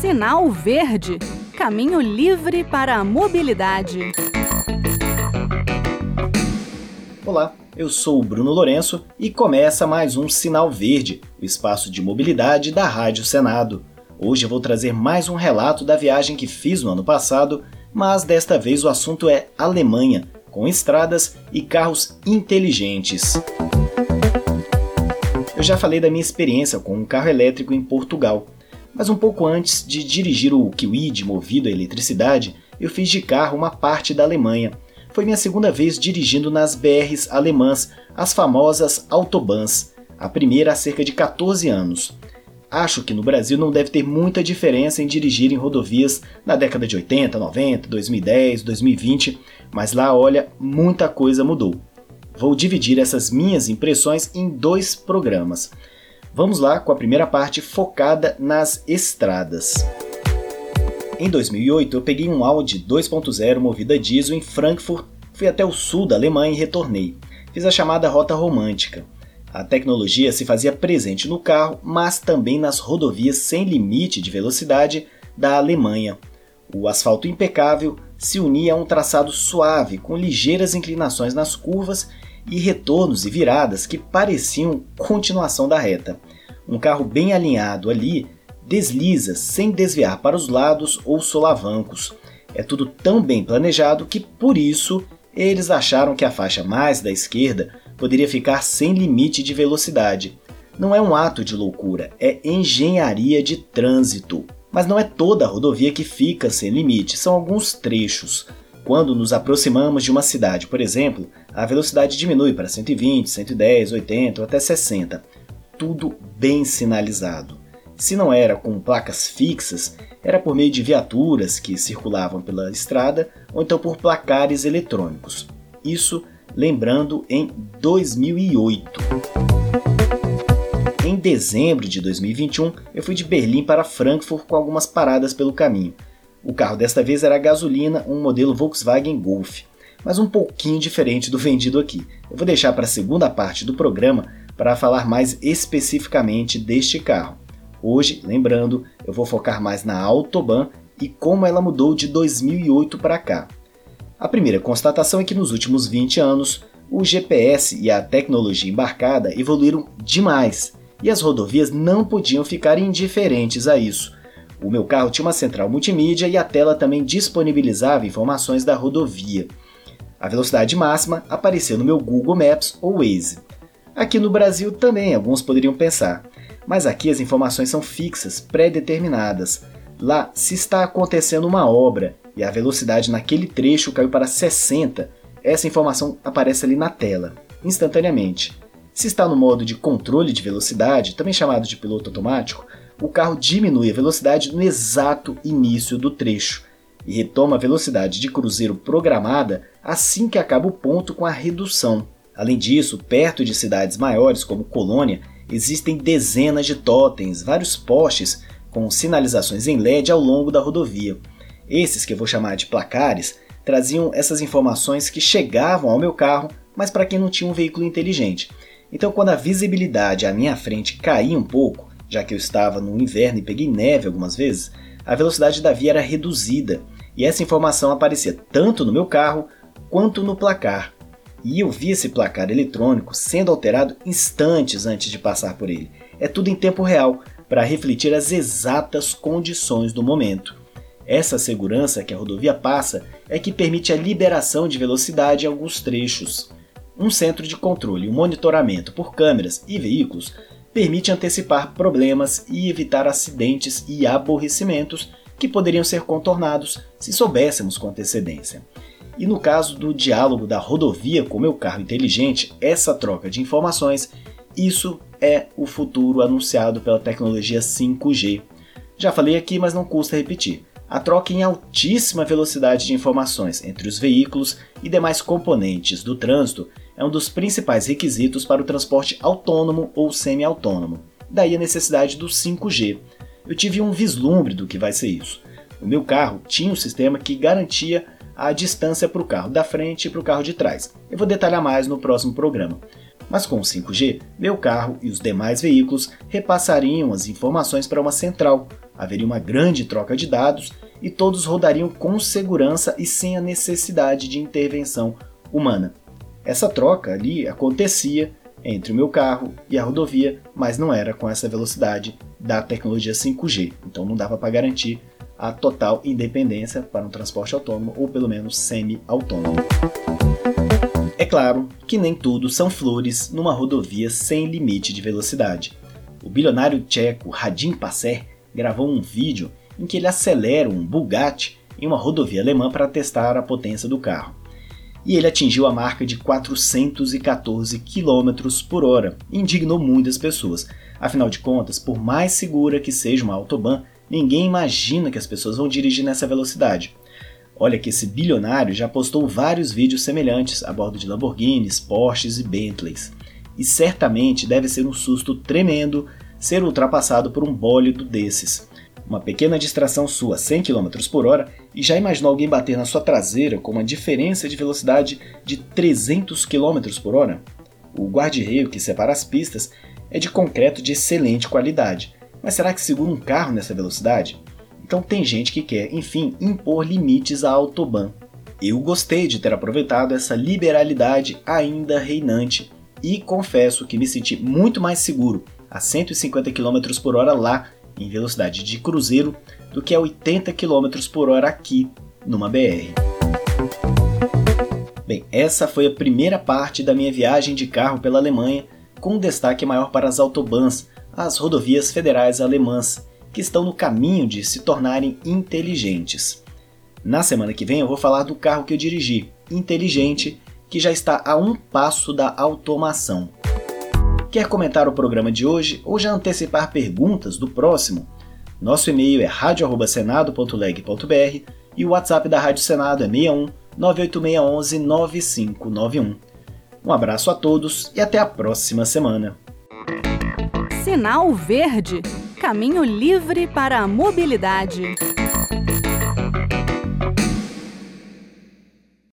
Sinal Verde Caminho livre para a mobilidade. Olá, eu sou o Bruno Lourenço e começa mais um Sinal Verde, o espaço de mobilidade da Rádio Senado. Hoje eu vou trazer mais um relato da viagem que fiz no ano passado, mas desta vez o assunto é Alemanha, com estradas e carros inteligentes. Eu já falei da minha experiência com um carro elétrico em Portugal, mas um pouco antes de dirigir o Kwid movido a eletricidade, eu fiz de carro uma parte da Alemanha. Foi minha segunda vez dirigindo nas BRs alemãs, as famosas Autobahns, a primeira há cerca de 14 anos. Acho que no Brasil não deve ter muita diferença em dirigir em rodovias na década de 80, 90, 2010, 2020, mas lá, olha, muita coisa mudou. Vou dividir essas minhas impressões em dois programas. Vamos lá com a primeira parte focada nas estradas. Em 2008, eu peguei um Audi 2.0 movido a diesel em Frankfurt, fui até o sul da Alemanha e retornei. Fiz a chamada rota romântica. A tecnologia se fazia presente no carro, mas também nas rodovias sem limite de velocidade da Alemanha. O asfalto impecável se unia a um traçado suave, com ligeiras inclinações nas curvas e retornos e viradas que pareciam continuação da reta. Um carro bem alinhado ali desliza sem desviar para os lados ou solavancos. É tudo tão bem planejado que, por isso, eles acharam que a faixa mais da esquerda poderia ficar sem limite de velocidade. Não é um ato de loucura, é engenharia de trânsito. Mas não é toda a rodovia que fica sem limite, são alguns trechos. Quando nos aproximamos de uma cidade, por exemplo, a velocidade diminui para 120, 110, 80 ou até 60. Tudo bem sinalizado. Se não era com placas fixas, era por meio de viaturas que circulavam pela estrada ou então por placares eletrônicos. Isso lembrando em 2008. Em dezembro de 2021, eu fui de Berlim para Frankfurt com algumas paradas pelo caminho. O carro desta vez era gasolina, um modelo Volkswagen Golf, mas um pouquinho diferente do vendido aqui. Eu vou deixar para a segunda parte do programa para falar mais especificamente deste carro. Hoje, lembrando, eu vou focar mais na Autobahn e como ela mudou de 2008 para cá. A primeira constatação é que nos últimos 20 anos, o GPS e a tecnologia embarcada evoluíram demais e as rodovias não podiam ficar indiferentes a isso. O meu carro tinha uma central multimídia e a tela também disponibilizava informações da rodovia. A velocidade máxima apareceu no meu Google Maps ou Waze. Aqui no Brasil também alguns poderiam pensar, mas aqui as informações são fixas, pré-determinadas. Lá, se está acontecendo uma obra e a velocidade naquele trecho caiu para 60, essa informação aparece ali na tela, instantaneamente. Se está no modo de controle de velocidade, também chamado de piloto automático, o carro diminui a velocidade no exato início do trecho e retoma a velocidade de cruzeiro programada assim que acaba o ponto com a redução. Além disso, perto de cidades maiores como Colônia, existem dezenas de totens, vários postes com sinalizações em LED ao longo da rodovia. Esses, que eu vou chamar de placares, traziam essas informações que chegavam ao meu carro, mas para quem não tinha um veículo inteligente. Então, quando a visibilidade à minha frente caía um pouco, já que eu estava no inverno e peguei neve algumas vezes, a velocidade da via era reduzida e essa informação aparecia tanto no meu carro quanto no placar. E eu vi esse placar eletrônico sendo alterado instantes antes de passar por ele. É tudo em tempo real, para refletir as exatas condições do momento. Essa segurança que a rodovia passa é que permite a liberação de velocidade em alguns trechos. Um centro de controle e um monitoramento por câmeras e veículos permite antecipar problemas e evitar acidentes e aborrecimentos que poderiam ser contornados se soubéssemos com antecedência. E no caso do diálogo da rodovia com meu carro inteligente, essa troca de informações, isso é o futuro anunciado pela tecnologia 5G. Já falei aqui, mas não custa repetir. A troca em altíssima velocidade de informações entre os veículos e demais componentes do trânsito é um dos principais requisitos para o transporte autônomo ou semi-autônomo. Daí a necessidade do 5G. Eu tive um vislumbre do que vai ser isso. O meu carro tinha um sistema que garantia a distância para o carro da frente e para o carro de trás. Eu vou detalhar mais no próximo programa. Mas com o 5G, meu carro e os demais veículos repassariam as informações para uma central, haveria uma grande troca de dados e todos rodariam com segurança e sem a necessidade de intervenção humana. Essa troca ali acontecia entre o meu carro e a rodovia, mas não era com essa velocidade da tecnologia 5G, então não dava para garantir a total independência para um transporte autônomo ou pelo menos semi-autônomo. É claro que nem tudo são flores numa rodovia sem limite de velocidade. O bilionário tcheco Radim Passer gravou um vídeo em que ele acelera um Bugatti em uma rodovia alemã para testar a potência do carro. E ele atingiu a marca de 414 km por hora indignou muitas pessoas. Afinal de contas, por mais segura que seja uma autobahn, ninguém imagina que as pessoas vão dirigir nessa velocidade. Olha que esse bilionário já postou vários vídeos semelhantes a bordo de Lamborghinis, Porsches e Bentleys. E certamente deve ser um susto tremendo ser ultrapassado por um bólido desses. Uma pequena distração sua a 100 km por hora e já imaginou alguém bater na sua traseira com uma diferença de velocidade de 300 km por hora? O guarda-reio que separa as pistas é de concreto de excelente qualidade, mas será que segura um carro nessa velocidade? Então tem gente que quer, enfim, impor limites à autobahn. Eu gostei de ter aproveitado essa liberalidade ainda reinante e confesso que me senti muito mais seguro a 150 km por hora lá em velocidade de cruzeiro do que a 80 km por hora aqui numa BR. Bem, essa foi a primeira parte da minha viagem de carro pela Alemanha, com destaque maior para as autobahns, as rodovias federais alemãs, que estão no caminho de se tornarem inteligentes. Na semana que vem eu vou falar do carro que eu dirigi, inteligente, que já está a um passo da automação. Quer comentar o programa de hoje ou já antecipar perguntas do próximo? Nosso e-mail é radio@senado.leg.br e o WhatsApp da Rádio Senado é 61 98611 9591. Um abraço a todos e até a próxima semana. Sinal Verde Caminho livre para a mobilidade.